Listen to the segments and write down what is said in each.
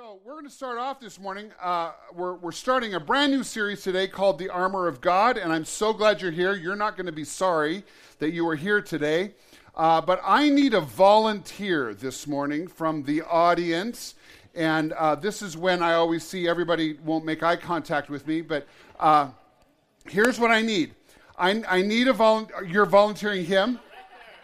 So, we're going to start off this morning. Uh, we're, we're starting a brand new series today called The Armor of God, and I'm so glad you're here. You're not going to be sorry that you are here today. Uh, but I need a volunteer this morning from the audience. And uh, this is when I always see everybody won't make eye contact with me. But uh, here's what I need I, I need a volunteer. You're volunteering him?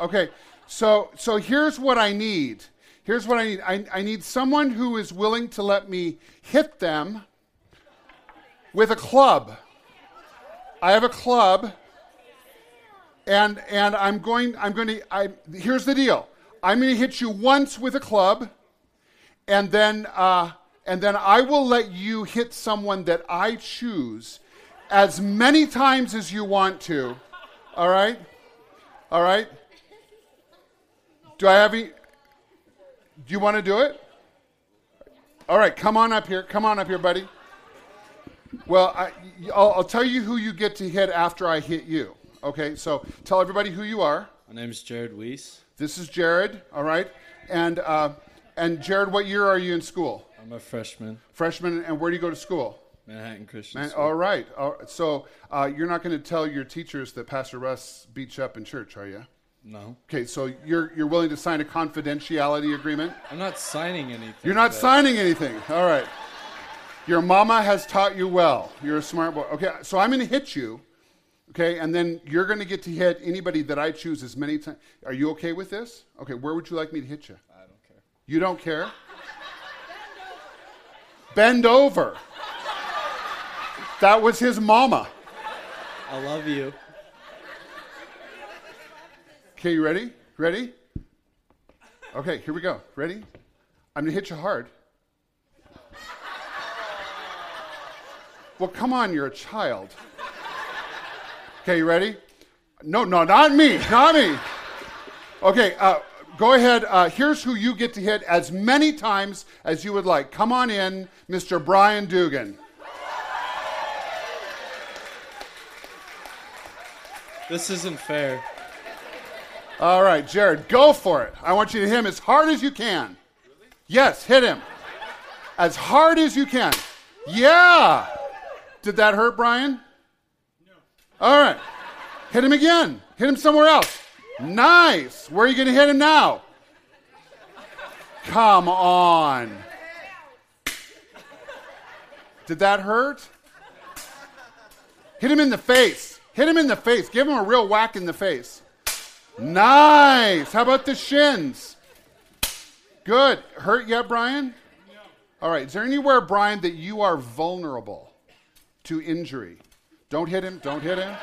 Okay. So, so here's what I need. Here's what I need I, I need someone who is willing to let me hit them with a club. I have a club, and and I'm going I'm going to I here's the deal. I'm going to hit you once with a club, and then uh, and then I will let you hit someone that I choose as many times as you want to. All right, all right. Do I have any? Do you want to do it? All right, come on up here. Come on up here, buddy. Well, I, will I'll tell you who you get to hit after I hit you. Okay, so tell everybody who you are. My name is Jared Weiss. This is Jared. All right, and uh, and Jared, what year are you in school? I'm a freshman. Freshman, and where do you go to school? Manhattan Christian. Man, all right. All. So uh, you're not going to tell your teachers that Pastor Russ beat you up in church, are you? No. Okay, so you're you're willing to sign a confidentiality agreement? I'm not signing anything. You're not but... signing anything. All right. Your mama has taught you well. You're a smart boy. Okay, so I'm going to hit you. Okay, and then you're going to get to hit anybody that I choose as many times. Are you okay with this? Okay, where would you like me to hit you? I don't care. You don't care? Bend over. That was his mama. I love you. Okay, you ready? Ready? Okay, here we go. Ready? I'm going to hit you hard. Well, come on, you're a child. Okay, you ready? No, no, not me, not me. Okay, uh, go ahead. Uh, here's who you get to hit as many times as you would like. Come on in, Mr. Brian Dugan. This isn't fair. All right, Jared, go for it. I want you to hit him as hard as you can. Really? Yes, hit him. As hard as you can. Yeah. Did that hurt, Brian? No. All right. Hit him again. Hit him somewhere else. Nice. Where are you going to hit him now? Come on. Did that hurt? Hit him in the face. Hit him in the face. Give him a real whack in the face. Nice. How about the shins? Good. Hurt yet, Brian? No. All right. Is there anywhere, Brian, that you are vulnerable to injury? Don't hit him. Don't hit him.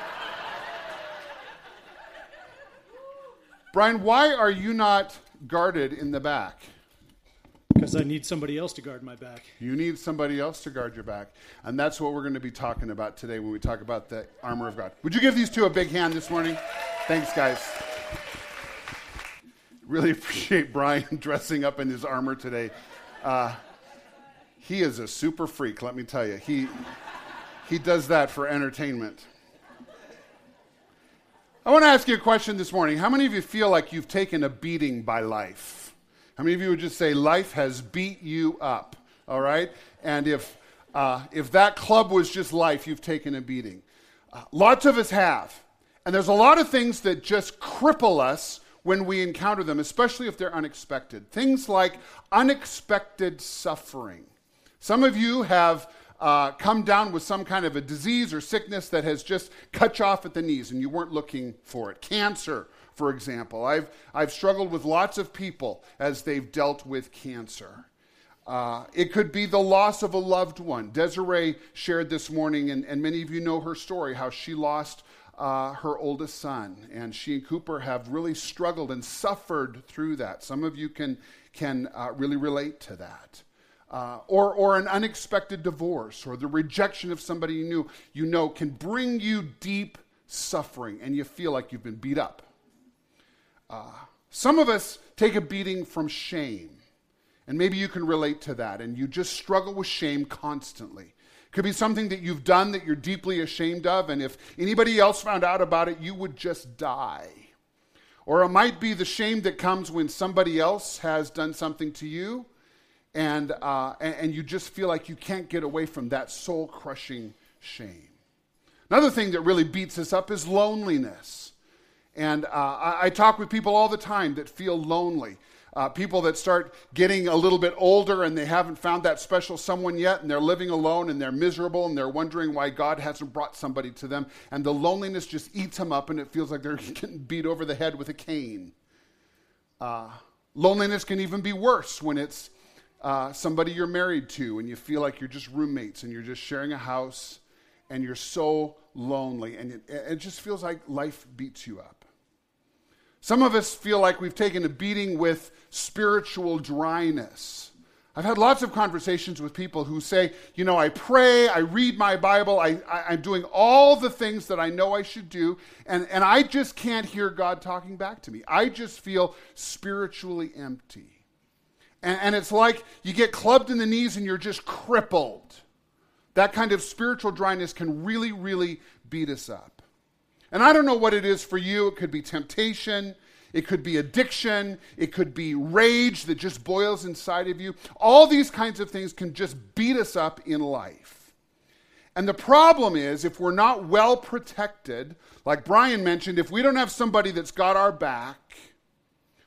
Brian, why are you not guarded in the back? Because I need somebody else to guard my back. You need somebody else to guard your back. And that's what we're going to be talking about today when we talk about the armor of God. Would you give these two a big hand this morning? Thanks, guys. Really appreciate Brian dressing up in his armor today. Uh, he is a super freak, let me tell you. He, he does that for entertainment. I want to ask you a question this morning. How many of you feel like you've taken a beating by life? How many of you would just say, Life has beat you up? All right? And if, uh, if that club was just life, you've taken a beating. Uh, lots of us have. And there's a lot of things that just cripple us when we encounter them, especially if they're unexpected. Things like unexpected suffering. Some of you have uh, come down with some kind of a disease or sickness that has just cut you off at the knees and you weren't looking for it. Cancer, for example. I've, I've struggled with lots of people as they've dealt with cancer. Uh, it could be the loss of a loved one. Desiree shared this morning, and, and many of you know her story, how she lost uh, her oldest son. And she and Cooper have really struggled and suffered through that. Some of you can, can uh, really relate to that. Uh, or, or an unexpected divorce or the rejection of somebody you knew, you know can bring you deep suffering and you feel like you've been beat up. Uh, some of us take a beating from shame. And maybe you can relate to that, and you just struggle with shame constantly. It could be something that you've done that you're deeply ashamed of, and if anybody else found out about it, you would just die. Or it might be the shame that comes when somebody else has done something to you, and, uh, and, and you just feel like you can't get away from that soul crushing shame. Another thing that really beats us up is loneliness. And uh, I, I, talk with people all the time that feel lonely. Uh, people that start getting a little bit older and they haven't found that special someone yet, and they're living alone and they're miserable and they're wondering why God hasn't brought somebody to them. And the loneliness just eats them up and it feels like they're getting beat over the head with a cane. Uh, loneliness can even be worse when it's uh, somebody you're married to and you feel like you're just roommates and you're just sharing a house and you're so lonely and it, it just feels like life beats you up. Some of us feel like we've taken a beating with spiritual dryness. I've had lots of conversations with people who say, you know, I pray, I read my Bible, I, I, am doing all the things that I know I should do, and, and I just can't hear God talking back to me. I just feel spiritually empty. And, and it's like you get clubbed in the knees and you're just crippled. That kind of spiritual dryness can really, really beat us up. And I don't know what it is for you. It could be temptation, it could be addiction, it could be rage that just boils inside of you. All these kinds of things can just beat us up in life. And the problem is, if we're not well protected, like Brian mentioned, if we don't have somebody that's got our back,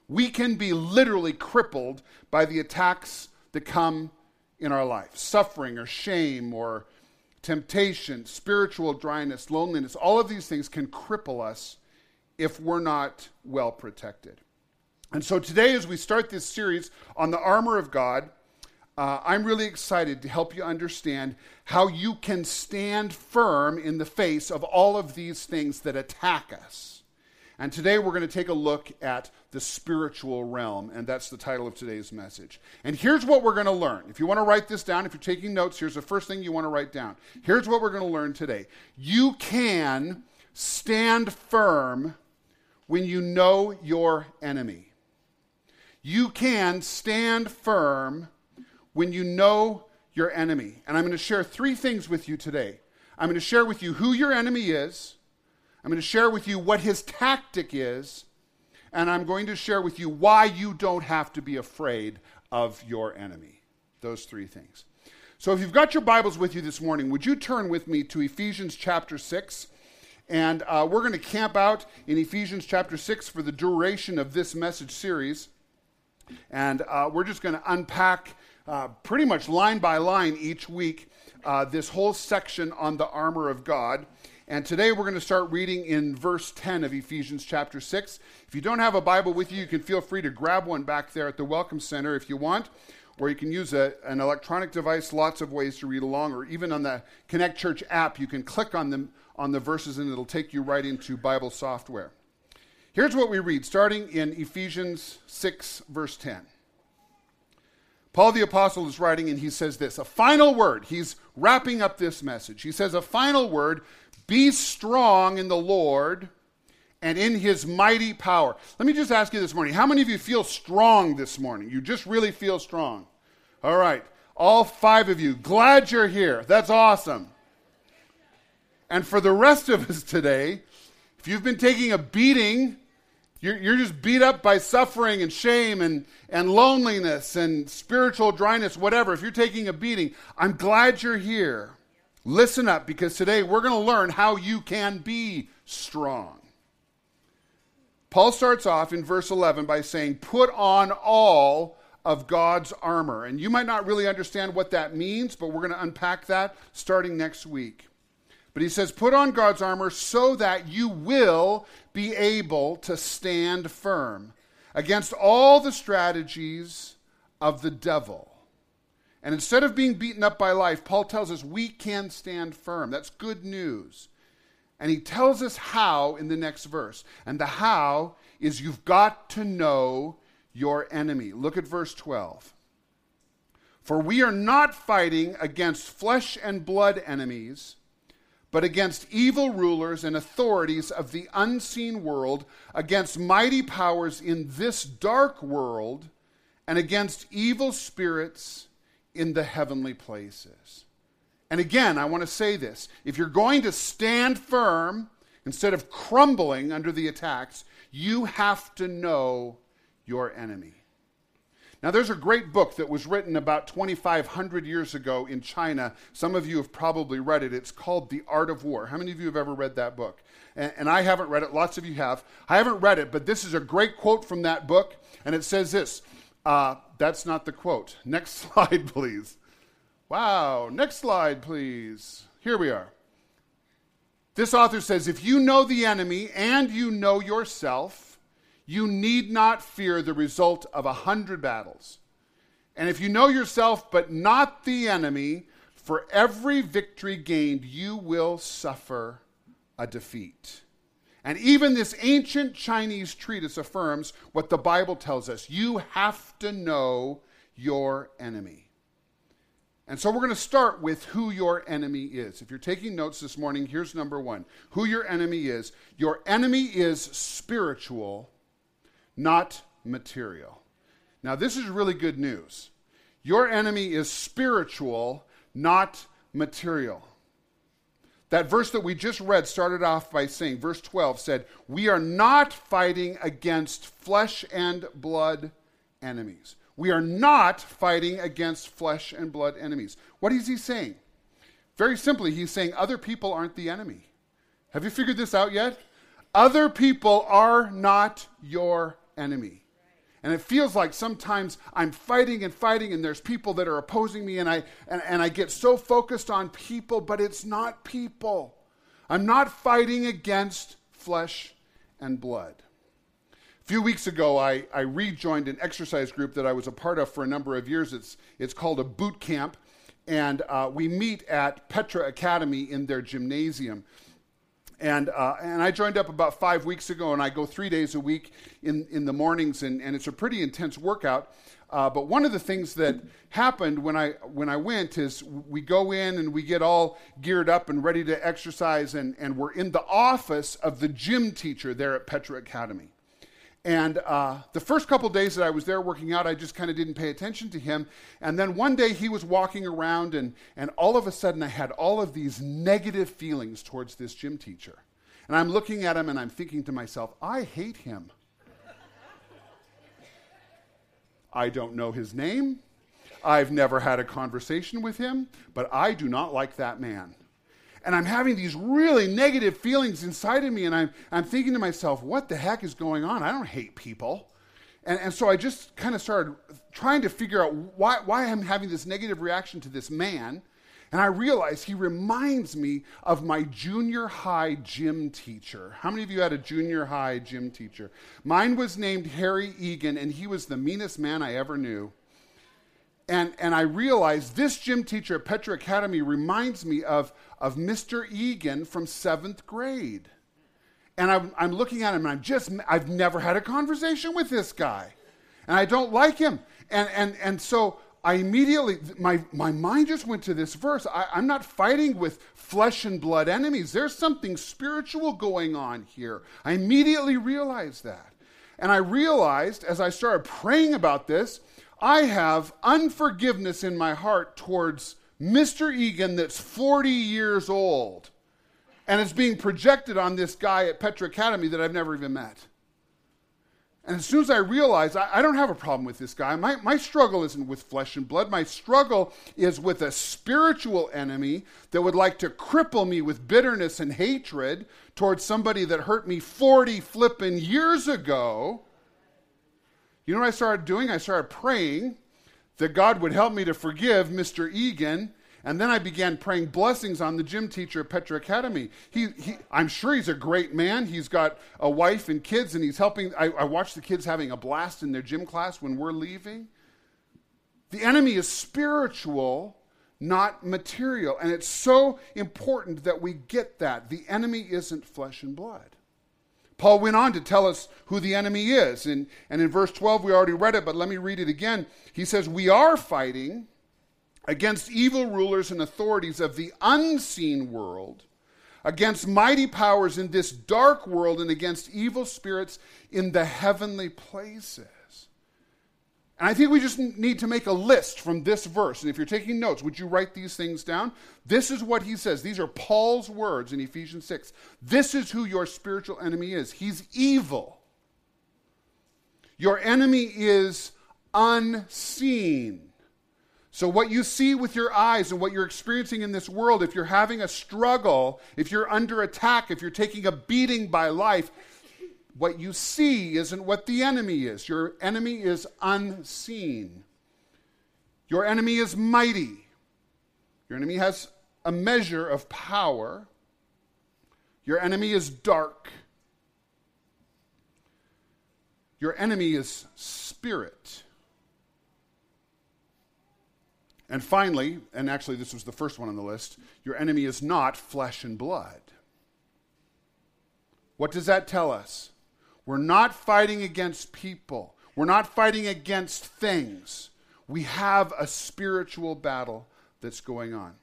we can be literally crippled by the attacks that come in our life suffering or shame or temptation, spiritual dryness, loneliness, all of these things can cripple us if we're not well protected. And so today, as we start this series on the armor of God, uh, I'm really excited to help you understand how you can stand firm in the face of all of these things that attack us. And today we're going to take a look at the spiritual realm, and that's the title of today's message. And here's what we're going to learn. If you want to write this down, if you're taking notes, here's the first thing you want to write down. Here's what we're going to learn today. You can stand firm when you know your enemy. You can stand firm when you know your enemy. And I'm going to share three things with you today. I'm going to share with you who your enemy is. I'm going to share with you what his tactic is, and I'm going to share with you why you don't have to be afraid of your enemy. Those three things. So if you've got your Bibles with you this morning, would you turn with me to Ephesians chapter 6? And uh, we're going to camp out in Ephesians chapter 6 for the duration of this message series. And uh, we're just going to unpack uh, pretty much line by line each week uh, this whole section on the armor of God. And today we're going to start reading in verse 10 of Ephesians chapter 6. If you don't have a Bible with you, you can feel free to grab one back there at the Welcome Center if you want, or you can use a, an electronic device, lots of ways to read along, or even on the Connect Church app, you can click on, them, on the verses and it'll take you right into Bible software. Here's what we read, starting in Ephesians 6, verse 10. Paul the Apostle is writing and he says this a final word. He's wrapping up this message. He says, A final word be strong in the Lord and in his mighty power. Let me just ask you this morning how many of you feel strong this morning? You just really feel strong. All right. All five of you, glad you're here. That's awesome. And for the rest of us today, if you've been taking a beating, you're, you're, just beat up by suffering and shame and, and loneliness and spiritual dryness, whatever. If you're taking a beating, I'm glad you're here. Listen up because today we're going to learn how you can be strong. Paul starts off in verse 11 by saying, Put on all of God's armor. And you might not really understand what that means, but we're going to unpack that starting next week. But he says, Put on God's armor so that you will be able to stand firm against all the strategies of the devil. And instead of being beaten up by life, Paul tells us we can stand firm. That's good news. And he tells us how in the next verse. And the how is you've got to know your enemy. Look at verse 12. For we are not fighting against flesh and blood enemies, but against evil rulers and authorities of the unseen world, against mighty powers in this dark world, and against evil spirits in the heavenly places. And again, I want to say this if you're going to stand firm instead of crumbling under the attacks, you have to know your enemy. Now, there's a great book that was written about 2,500 years ago in China. Some of you have probably read it. It's called The Art of War. How many of you have ever read that book? And, and I haven't read it. Lots of you have. I haven't read it, but this is a great quote from that book. And it says this uh, That's not the quote. Next slide, please. Wow. Next slide, please. Here we are. This author says if you know the enemy and you know yourself, you need not fear the result of a hundred battles. And if you know yourself but not the enemy, for every victory gained, you will suffer a defeat. And even this ancient Chinese treatise affirms what the Bible tells us you have to know your enemy. And so we're going to start with who your enemy is. If you're taking notes this morning, here's number one who your enemy is. Your enemy is spiritual, not material. Now, this is really good news. Your enemy is spiritual, not material. That verse that we just read started off by saying, verse 12 said, We are not fighting against flesh and blood enemies. We are not fighting against flesh and blood enemies. What is he saying? Very simply, he's saying other people aren't the enemy. Have you figured this out yet? Other people are not your enemy. And it feels like sometimes I'm fighting and fighting, and there's people that are opposing me, and I, and, and I get so focused on people, but it's not people. I'm not fighting against flesh and blood. A few weeks ago, I, I rejoined an exercise group that I was a part of for a number of years. It's, it's called a boot camp, and uh, we meet at Petra Academy in their gymnasium. And, uh, and I joined up about five weeks ago, and I go three days a week in, in the mornings, and, and it's a pretty intense workout. Uh, but one of the things that happened when I, when I went is we go in and we get all geared up and ready to exercise, and, and we're in the office of the gym teacher there at Petra Academy. And uh, the first couple days that I was there working out, I just kind of didn't pay attention to him. And then one day he was walking around, and, and all of a sudden I had all of these negative feelings towards this gym teacher. And I'm looking at him and I'm thinking to myself, I hate him. I don't know his name. I've never had a conversation with him, but I do not like that man and I'm having these really negative feelings inside of me, and I'm, I'm thinking to myself, what the heck is going on? I don't hate people. And, and so I just kind of started trying to figure out why, why I'm having this negative reaction to this man. And I realized he reminds me of my junior high gym teacher. How many of you had a junior high gym teacher? Mine was named Harry Egan, and he was the meanest man I ever knew. And, and I realized this gym teacher at Petra Academy reminds me of, of Mr. Egan from seventh grade. And I'm, I'm looking at him and I'm just, I've never had a conversation with this guy. And I don't like him. And, and, and so I immediately, my, my mind just went to this verse. I, I'm not fighting with flesh and blood enemies. There's something spiritual going on here. I immediately realized that. And I realized as I started praying about this, I have unforgiveness in my heart towards Mr. Egan that's 40 years old and it's being projected on this guy at Petra Academy that I've never even met. And as soon as I realize I, I, don't have a problem with this guy, my, my struggle isn't with flesh and blood. My struggle is with a spiritual enemy that would like to cripple me with bitterness and hatred towards somebody that hurt me 40 flippin' years ago. You know what I started doing? I started praying that God would help me to forgive Mr. Egan. And then I began praying blessings on the gym teacher at Petra Academy. He, he, I'm sure he's a great man. He's got a wife and kids, and he's helping. I, I watch the kids having a blast in their gym class when we're leaving. The enemy is spiritual, not material. And it's so important that we get that. The enemy isn't flesh and blood. Paul went on to tell us who the enemy is. And, and in verse 12, we already read it, but let me read it again. He says, We are fighting against evil rulers and authorities of the unseen world, against mighty powers in this dark world, and against evil spirits in the heavenly places. And I think we just need to make a list from this verse. And if you're taking notes, would you write these things down? This is what he says. These are Paul's words in Ephesians 6. This is who your spiritual enemy is. He's evil. Your enemy is unseen. So, what you see with your eyes and what you're experiencing in this world, if you're having a struggle, if you're under attack, if you're taking a beating by life, what you see isn't what the enemy is. Your enemy is unseen. Your enemy is mighty. Your enemy has a measure of power. Your enemy is dark. Your enemy is spirit. And finally, and actually this was the first one on the list, your enemy is not flesh and blood. What does that tell us? We're not fighting against people. We're not fighting against things. We have a spiritual battle that's going on.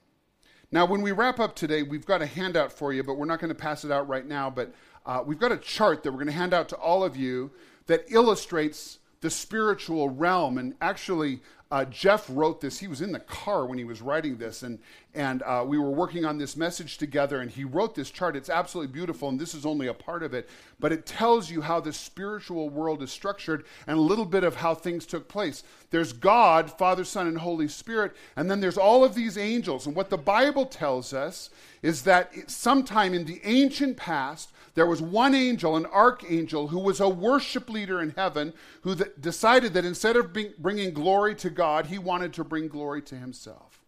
Now, when we wrap up today, we've got a handout for you, but we're not going to pass it out right now. But uh, we've got a chart that we're going to hand out to all of you that illustrates the spiritual realm. And actually, uh, Jeff wrote this. He was in the car when he was writing this, and, and uh, we were working on this message together, and he wrote this chart. It's absolutely beautiful, and this is only a part of it, but it tells you how the spiritual world is structured and a little bit of how things took place. There's God, Father, Son, and Holy Spirit, and then there's all of these angels. And what the Bible tells us is that sometime in the ancient past, there was one angel, an archangel, who was a worship leader in heaven, who th- decided that instead of bringing glory to God, he wanted to bring glory to himself.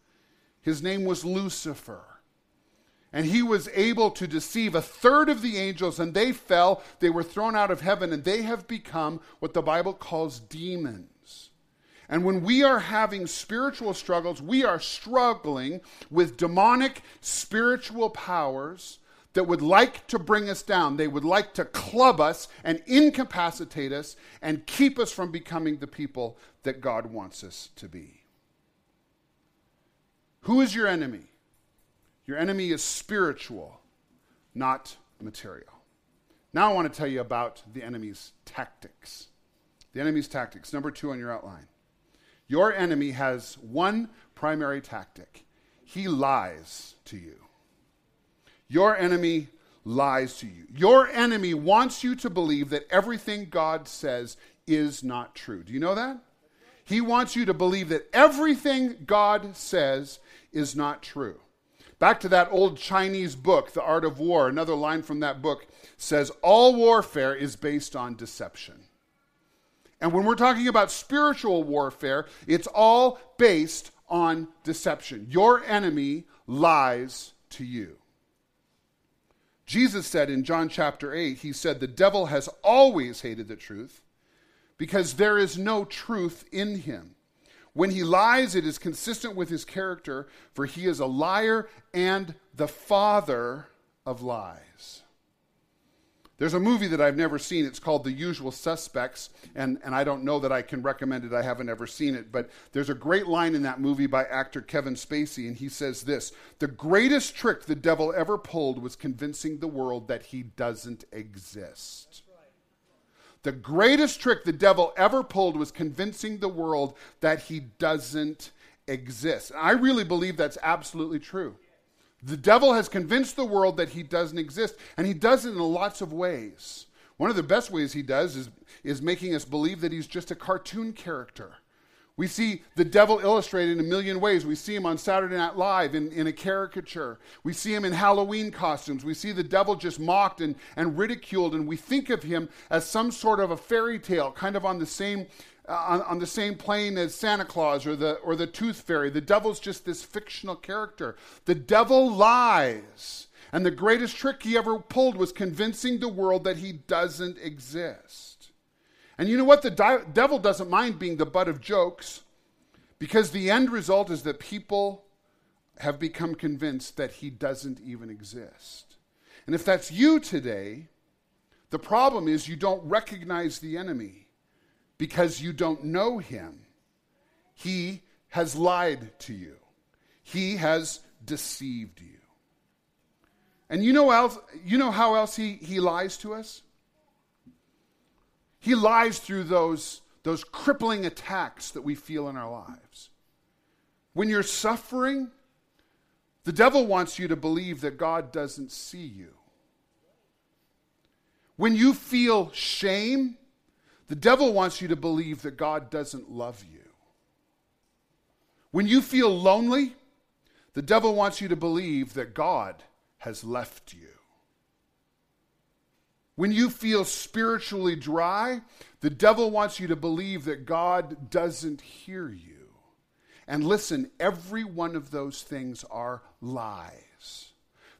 His name was Lucifer. And he was able to deceive a third of the angels, and they fell. They were thrown out of heaven, and they have become what the Bible calls demons. And when we are having spiritual struggles, we are struggling with demonic spiritual powers that would like to bring us down. They would like to club us and incapacitate us and keep us from becoming the people that God wants us to be. Who is your enemy? Your enemy is spiritual, not material. Now I want to tell you about the enemy's tactics. The enemy's tactics. Number two on your outline. Your enemy has one primary tactic he lies to you. Your enemy lies to you. Your enemy wants you to believe that everything God says is not true. Do you know that? He wants you to believe that everything God says is not true. Back to that old Chinese book, The Art of War, another line from that book says, All warfare is based on deception. And when we're talking about spiritual warfare, it's all based on deception. Your enemy lies to you. Jesus said in John chapter 8, he said, The devil has always hated the truth because there is no truth in him. When he lies, it is consistent with his character, for he is a liar and the father of lies. There's a movie that I've never seen. It's called The Usual Suspects, and, and I don't know that I can recommend it. I haven't ever seen it. But there's a great line in that movie by actor Kevin Spacey, and he says this The greatest trick the devil ever pulled was convincing the world that he doesn't exist. The greatest trick the devil ever pulled was convincing the world that he doesn't exist. And I really believe that's absolutely true. The devil has convinced the world that he doesn't exist, and he does it in lots of ways. One of the best ways he does is, is making us believe that he's just a cartoon character. We see the devil illustrated in a million ways. We see him on Saturday Night Live in, in a caricature. We see him in Halloween costumes. We see the devil just mocked and, and ridiculed, and we think of him as some sort of a fairy tale, kind of on the same Uh, on, on, the same plane as Santa Claus or the, or the Tooth Fairy. The devil's just this fictional character. The devil lies. And the greatest trick he ever pulled was convincing the world that he doesn't exist. And you know what? The di- devil doesn't mind being the butt of jokes because the end result is that people have become convinced that he doesn't even exist. And if that's you today, the problem is you don't recognize the enemy because you don't know him. He has lied to you, he has deceived you. And you know, else, you know how else he, he lies to us? He lies through those, those crippling attacks that we feel in our lives. When you're suffering, the devil wants you to believe that God doesn't see you. When you feel shame, The devil wants you to believe that God doesn't love you. When you feel lonely, the devil wants you to believe that God has left you. When you feel spiritually dry, the devil wants you to believe that God doesn't hear you. And listen, every one of those things are lies.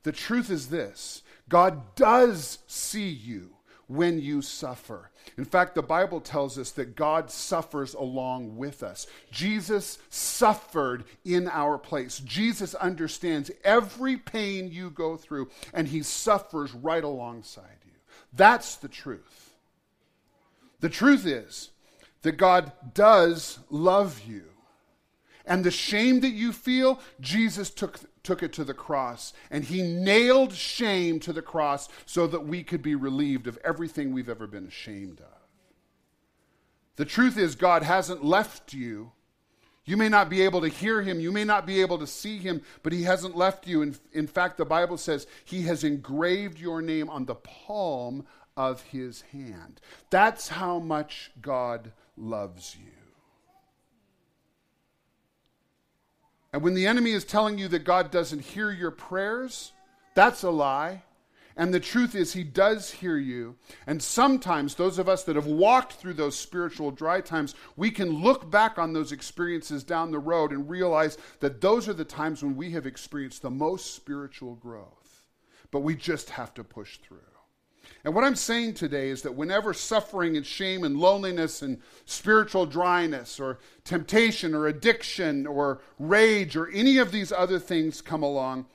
The truth is this God does see you when you suffer. In fact, the Bible tells us that God suffers along with us. Jesus suffered in our place. Jesus understands every pain you go through, and he suffers right alongside you. That's the truth. The truth is that God does love you. And the shame that you feel, Jesus took, took it to the cross. And he nailed shame to the cross so that we could be relieved of everything we've ever been ashamed of. The truth is, God hasn't left you. You may not be able to hear him, you may not be able to see him, but he hasn't left you. In, in fact, the Bible says he has engraved your name on the palm of his hand. That's how much God loves you. And when the enemy is telling you that God doesn't hear your prayers, that's a lie. And the truth is, He does hear you. And sometimes, those of us that have walked through those spiritual dry times, we can look back on those experiences down the road and realize that those are the times when we have experienced the most spiritual growth. But we just have to push through. And what I'm saying today is that whenever suffering and shame and loneliness and spiritual dryness or temptation or addiction or rage or any of these other things come along,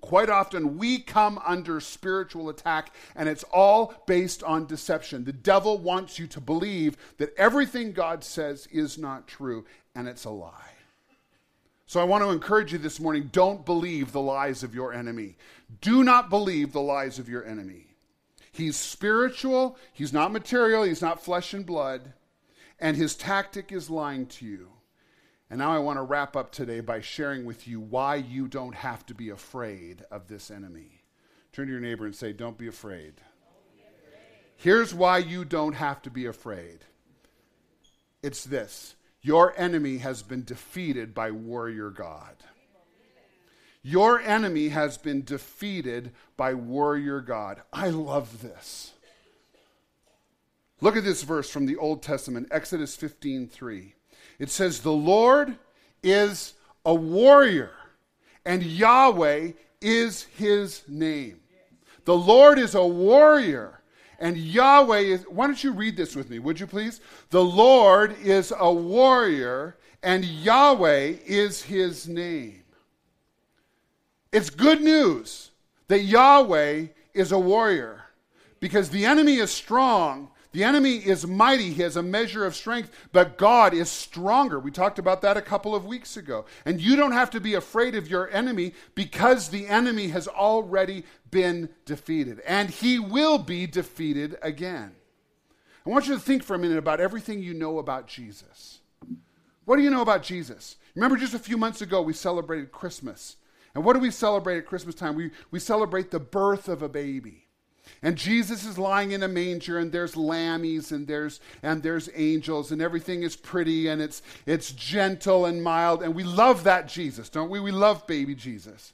quite often we come under spiritual attack and it's all based on deception. The devil wants you to believe that everything God says is not true and it's a lie. So I want to encourage you this morning don't believe the lies of your enemy. Do not believe the lies of your enemy. He's spiritual, he's not material, he's not flesh and blood, and his tactic is lying to you. And now I want to wrap up today by sharing with you why you don't have to be afraid of this enemy. Turn to your neighbor and say, Don't be afraid. Here's why you don't have to be afraid it's this your enemy has been defeated by warrior God. Your enemy has been defeated by warrior God. I love this. Look at this verse from the Old Testament, Exodus 15 3. It says, The Lord is a warrior, and Yahweh is his name. The Lord is a warrior, and Yahweh is. Why don't you read this with me, would you please? The Lord is a warrior, and Yahweh is his name. It's good news that Yahweh is a warrior because the enemy is strong. The enemy is mighty. He has a measure of strength, but God is stronger. We talked about that a couple of weeks ago. And you don't have to be afraid of your enemy because the enemy has already been defeated. And he will be defeated again. I want you to think for a minute about everything you know about Jesus. What do you know about Jesus? Remember, just a few months ago, we celebrated Christmas. And what do we celebrate at Christmas time? We, we celebrate the birth of a baby. And Jesus is lying in a manger, and there's lammies, and there's and there's angels, and everything is pretty, and it's it's gentle and mild, and we love that Jesus, don't we? We love baby Jesus.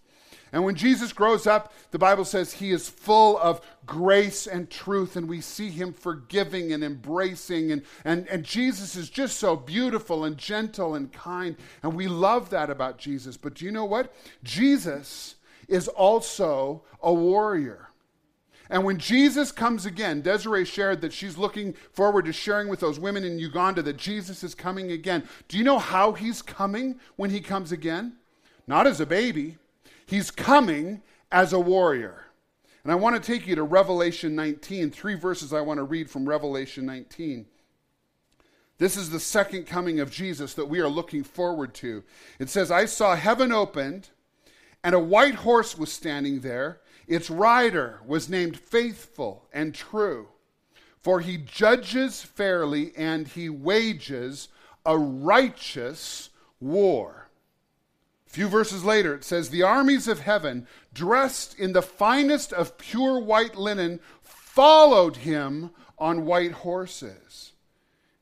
And when Jesus grows up, the Bible says he is full of grace and truth, and we see him forgiving and embracing. And, and, and Jesus is just so beautiful and gentle and kind. And we love that about Jesus. But do you know what? Jesus is also a warrior. And when Jesus comes again, Desiree shared that she's looking forward to sharing with those women in Uganda that Jesus is coming again. Do you know how he's coming when he comes again? Not as a baby, He's coming as a warrior. And I want to take you to Revelation 19, three verses I want to read from Revelation 19. This is the second coming of Jesus that we are looking forward to. It says, I saw heaven opened, and a white horse was standing there. Its rider was named Faithful and True, for he judges fairly and he wages a righteous war few verses later, it says, The armies of heaven, dressed in the finest of pure white linen, followed him on white horses.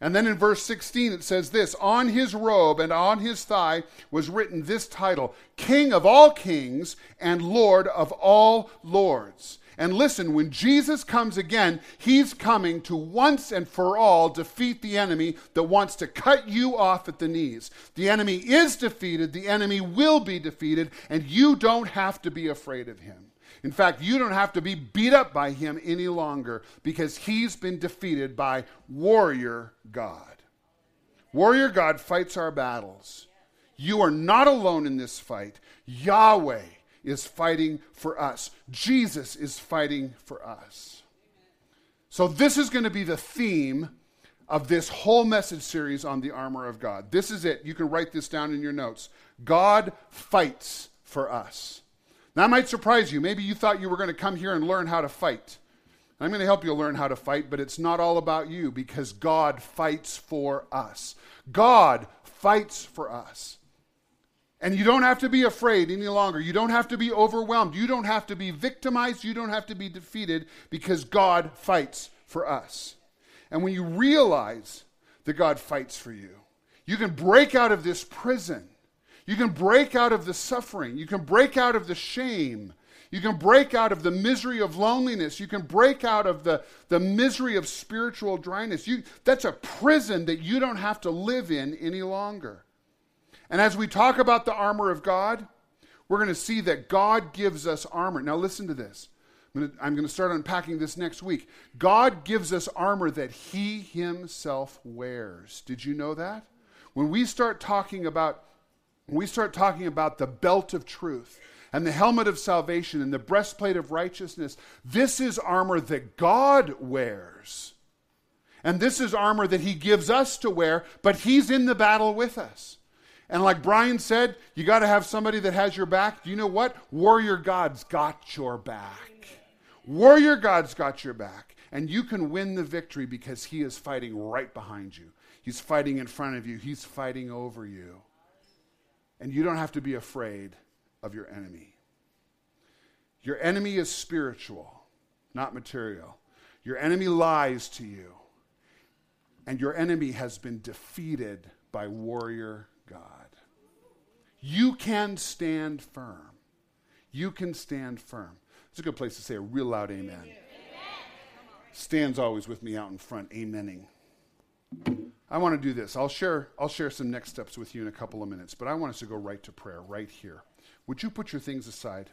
And then in verse 16 it says this On his robe and on his thigh was written this title King of all kings and Lord of all lords. And listen, when Jesus comes again, he's coming to once and for all defeat the enemy that wants to cut you off at the knees. The enemy is defeated, the enemy will be defeated, and you don't have to be afraid of him. In fact, you don't have to be beat up by him any longer because he's been defeated by warrior God. Warrior God fights our battles. You are not alone in this fight. Yahweh is fighting for us, Jesus is fighting for us. So, this is going to be the theme of this whole message series on the armor of God. This is it. You can write this down in your notes. God fights for us. That might surprise you. Maybe you thought you were going to come here and learn how to fight. I'm going to help you learn how to fight, but it's not all about you because God fights for us. God fights for us. And you don't have to be afraid any longer. You don't have to be overwhelmed. You don't have to be victimized. You don't have to be defeated because God fights for us. And when you realize that God fights for you, you can break out of this prison. You can break out of the suffering. You can break out of the shame. You can break out of the misery of loneliness. You can break out of the, the misery of spiritual dryness. You, that's a prison that you don't have to live in any longer. And as we talk about the armor of God, we're going to see that God gives us armor. Now, listen to this. I'm going to start unpacking this next week. God gives us armor that He Himself wears. Did you know that? When we start talking about when we start talking about the belt of truth and the helmet of salvation and the breastplate of righteousness, this is armor that God wears. And this is armor that He gives us to wear, but He's in the battle with us. And like Brian said, you got to have somebody that has your back. You know what? Warrior God's got your back. Warrior God's got your back. And you can win the victory because He is fighting right behind you. He's fighting in front of you, He's fighting over you. And you don't have to be afraid of your enemy. Your enemy is spiritual, not material. Your enemy lies to you. And your enemy has been defeated by warrior God. You can stand firm. You can stand firm. It's a good place to say a real loud amen. amen. Stan's always with me out in front, amening. I want to do this. I'll share, I'll share some next steps with you in a couple of minutes, but I want us to go right to prayer, right here. Would you put your things aside?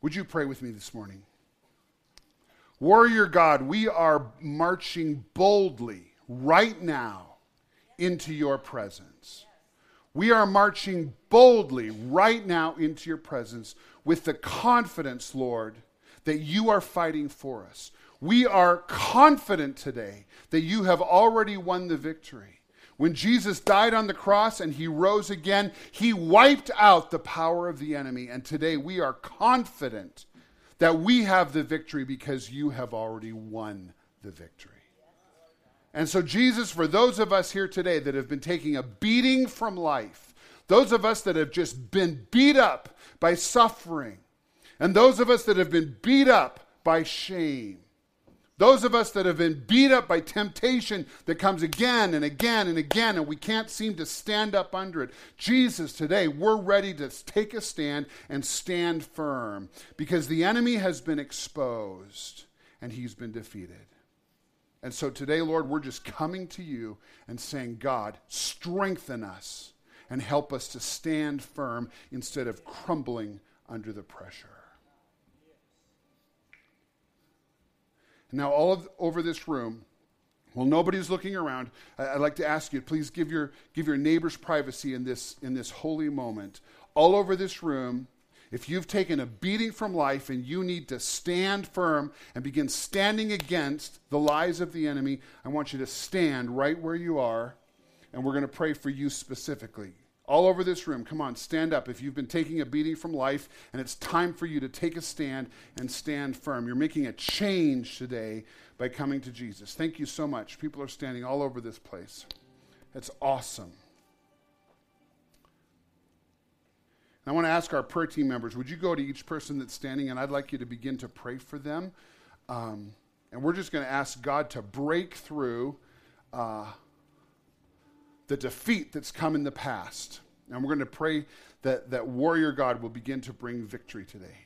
Would you pray with me this morning? Warrior God, we are marching boldly right now into your presence. We are marching boldly right now into your presence with the confidence, Lord, that you are fighting for us. We are confident today that you have already won the victory. When Jesus died on the cross and he rose again, he wiped out the power of the enemy. And today we are confident that we have the victory because you have already won the victory. And so, Jesus, for those of us here today that have been taking a beating from life, those of us that have just been beat up by suffering, and those of us that have been beat up by shame, those of us that have been beat up by temptation that comes again and again and again, and we can't seem to stand up under it. Jesus, today, we're ready to take a stand and stand firm because the enemy has been exposed and he's been defeated. And so today, Lord, we're just coming to you and saying, God, strengthen us and help us to stand firm instead of crumbling under the pressure. Now, all of, over this room, well, nobody's looking around. I'd like to ask you, please give your, give your neighbors privacy in this, in this holy moment. All over this room, if you've taken a beating from life and you need to stand firm and begin standing against the lies of the enemy, I want you to stand right where you are, and we're going to pray for you specifically. All over this room, come on, stand up. If you've been taking a beating from life and it's time for you to take a stand and stand firm, you're making a change today by coming to Jesus. Thank you so much. People are standing all over this place. That's awesome. And I want to ask our prayer team members would you go to each person that's standing, and I'd like you to begin to pray for them. Um, and we're just going to ask God to break through uh, the defeat that's come in the past. And we're going to pray that, that warrior God will begin to bring victory today.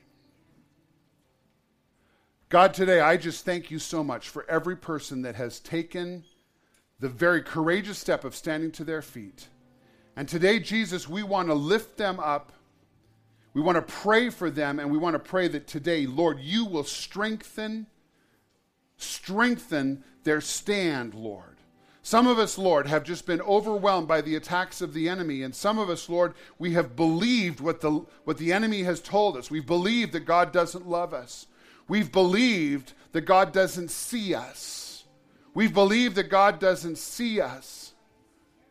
God, today I just thank you so much for every person that has taken the very courageous step of standing to their feet. And today, Jesus, we want to lift them up. We want to pray for them, and we want to pray that today, Lord, you will strengthen, strengthen their stand, Lord. Some of us, Lord, have just been overwhelmed by the attacks of the enemy. And some of us, Lord, we have believed what the, what the enemy has told us. We've believed that God doesn't love us. We've believed that God doesn't see us. We've believed that God doesn't see us.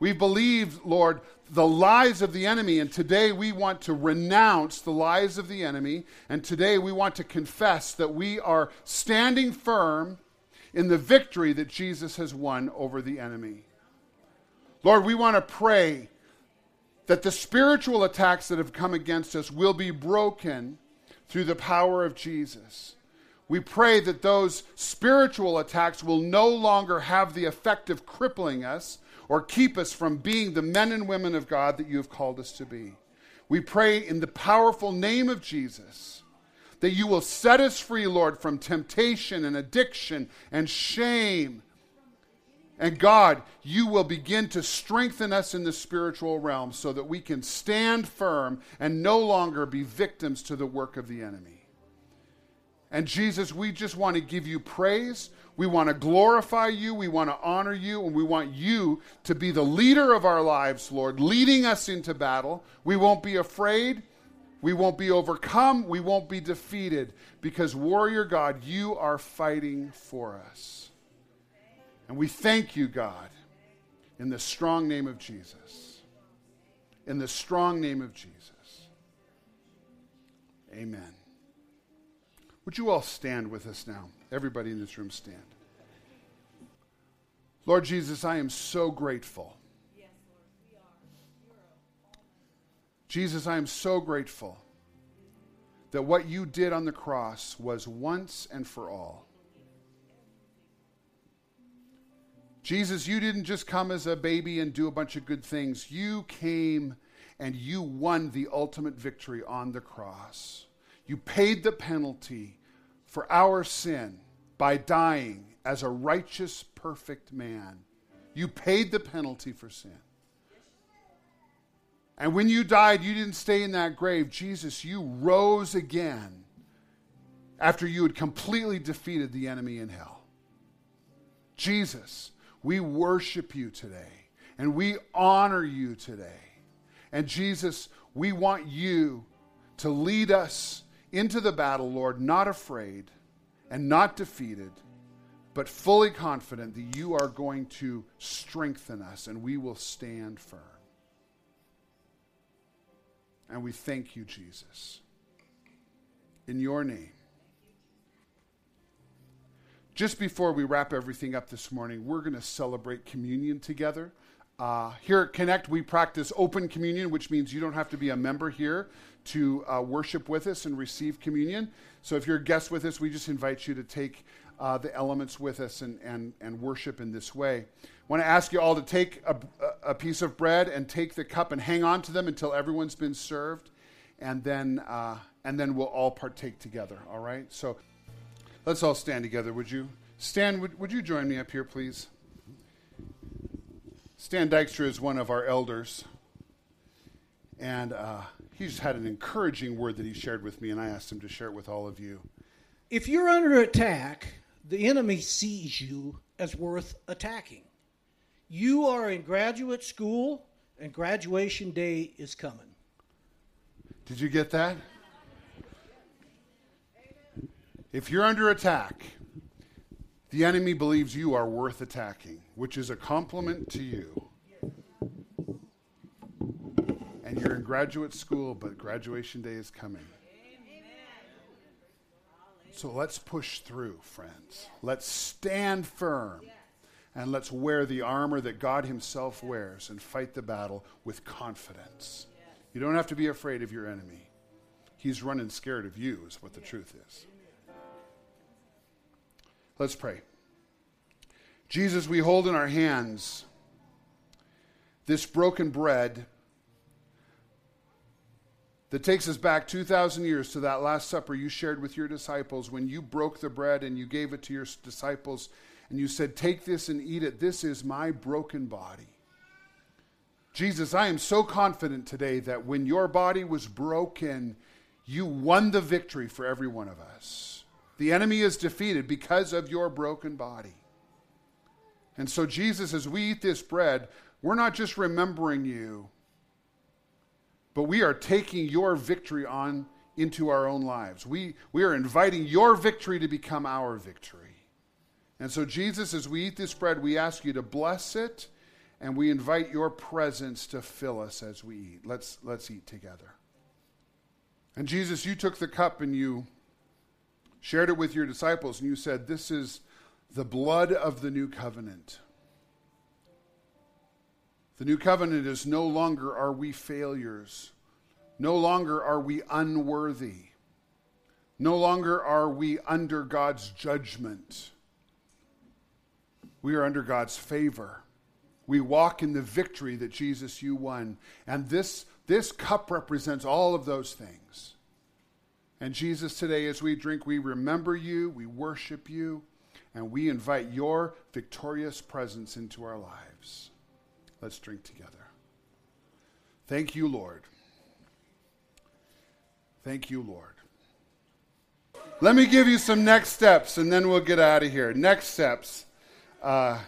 We've believed, Lord, the lies of the enemy. And today we want to renounce the lies of the enemy. And today we want to confess that we are standing firm in the victory that Jesus has won over the enemy. Lord, we want to pray that the spiritual attacks that have come against us will be broken through the power of Jesus. We pray that those spiritual attacks will no longer have the effect of crippling us or keep us from being the men and women of God that you have called us to be. We pray in the powerful name of Jesus that you will set us free, Lord, from temptation and addiction and shame. And God, you will begin to strengthen us in the spiritual realm so that we can stand firm and no longer be victims to the work of the enemy. And Jesus, we just want to give you praise. We want to glorify you. We want to honor you. And we want you to be the leader of our lives, Lord, leading us into battle. We won't be afraid. We won't be overcome. We won't be defeated because, warrior God, you are fighting for us. And we thank you, God, in the strong name of Jesus. In the strong name of Jesus. Amen. Would you all stand with us now? Everybody in this room stand. Lord Jesus, I am so grateful. Yes, Lord, we are. Jesus, I am so grateful that what you did on the cross was once and for all. Jesus, you didn't just come as a baby and do a bunch of good things. You came and you won the ultimate victory on the cross. You paid the penalty for our sin by dying as a righteous, perfect man. You paid the penalty for sin. And when you died, you didn't stay in that grave. Jesus, you rose again after you had completely defeated the enemy in hell. Jesus, we worship you today and we honor you today. And Jesus, we want you to lead us into the battle, Lord, not afraid and not defeated, but fully confident that you are going to strengthen us and we will stand firm. And we thank you, Jesus. In your name. Just before we wrap everything up this morning, we're going to celebrate communion together. Uh, here at Connect, we practice open communion, which means you don't have to be a member here to uh, worship with us and receive communion. So if you're a guest with us, we just invite you to take uh, the elements with us and, and, and worship in this way. I want to ask you all to take a, a, piece of bread and take the cup and hang on to them until everyone's been served, and then, uh, and then we'll all partake together, all right? So let's all stand together, would you? Stan, would, would you join me up here, please? Stan Dykstra is one of our elders. And uh, he just had an encouraging word that he shared with me, and I asked him to share it with all of you. If you're under attack, the enemy sees you as worth attacking. You are in graduate school, and graduation day is coming. Did you get that? If you're under attack, the enemy believes you are worth attacking, which is a compliment to you. And you're in graduate school, but graduation day is coming. So let's push through, friends. Let's stand firm and let's wear the armor that God Himself wears and fight the battle with confidence. You don't have to be afraid of your enemy. He's running scared of you, is what the truth is. Let's pray. Jesus, we hold in our hands this broken bread that takes us back 2,000 years to that Last Supper you shared with your disciples when you broke the bread and you gave it to your disciples and you said, Take this and eat it. This is my broken body. Jesus, I am so confident today that when your body was broken, you won the victory for every one of us. The enemy is defeated because of your broken body. And so, Jesus, as we eat this bread, we're not just remembering you, but we are taking your victory on into our own lives. We, we are inviting your victory to become our victory. And so, Jesus, as we eat this bread, we ask you to bless it, and we invite your presence to fill us as we eat. Let's, let's eat together. And Jesus, you took the cup and you shared it with your disciples, and you said, This is the blood of the new covenant. The new covenant is no longer are we failures. No longer are we unworthy. No longer are we under God's judgment. We are under God's favor. We walk in the victory that Jesus you won. And this, this cup represents all of those things. And Jesus, today, as we drink, we remember you, we worship you, and we invite your victorious presence into our lives. Let's drink together. Thank you, Lord. Thank you, Lord. Let me give you some next steps and then we'll get out of here. Next steps. Uh,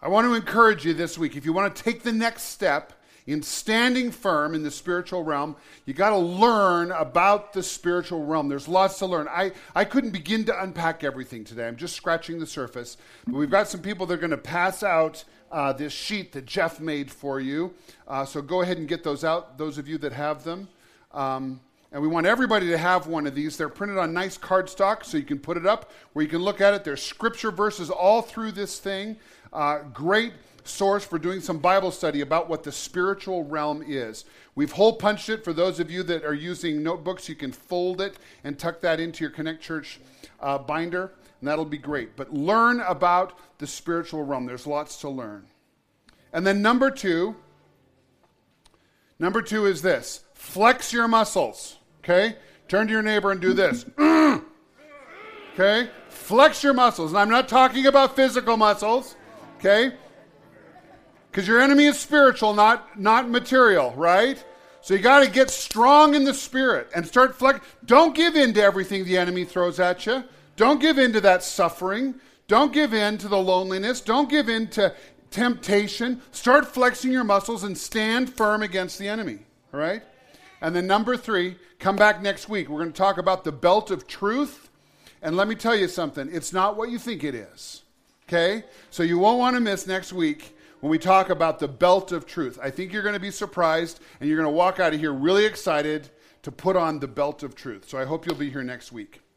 I want to encourage you this week if you want to take the next step in standing firm in the spiritual realm, you got to learn about the spiritual realm. There's lots to learn. I, I couldn't begin to unpack everything today. I'm just scratching the surface. But we've got some people that are going to pass out uh, this sheet that Jeff made for you. Uh, so go ahead and get those out, those of you that have them. Um, and we want everybody to have one of these. They're printed on nice cardstock, so you can put it up where you can look at it. There's scripture verses all through this thing. Uh, great source for doing some Bible study about what the spiritual realm is. We've hole punched it for those of you that are using notebooks. You can fold it and tuck that into your Connect Church uh, binder, and that'll be great. But learn about the spiritual realm. There's lots to learn. And then number two, number two is this flex your muscles. Okay? Turn to your neighbor and do this. Mm. okay? Flex your muscles. And I'm not talking about physical muscles. Okay? Because your enemy is spiritual, not, not material, right? So you got to get strong in the spirit and start flex. Don't give in to everything the enemy throws at you. Don't give in to that suffering. Don't give in to the loneliness. Don't give in to temptation. Start flexing your muscles and stand firm against the enemy. All right? And then number three, come back next week. We're going to talk about the belt of truth. And let me tell you something it's not what you think it is. Okay? So you won't want to miss next week when we talk about the belt of truth. I think you're going to be surprised and you're going to walk out of here really excited to put on the belt of truth. So I hope you'll be here next week.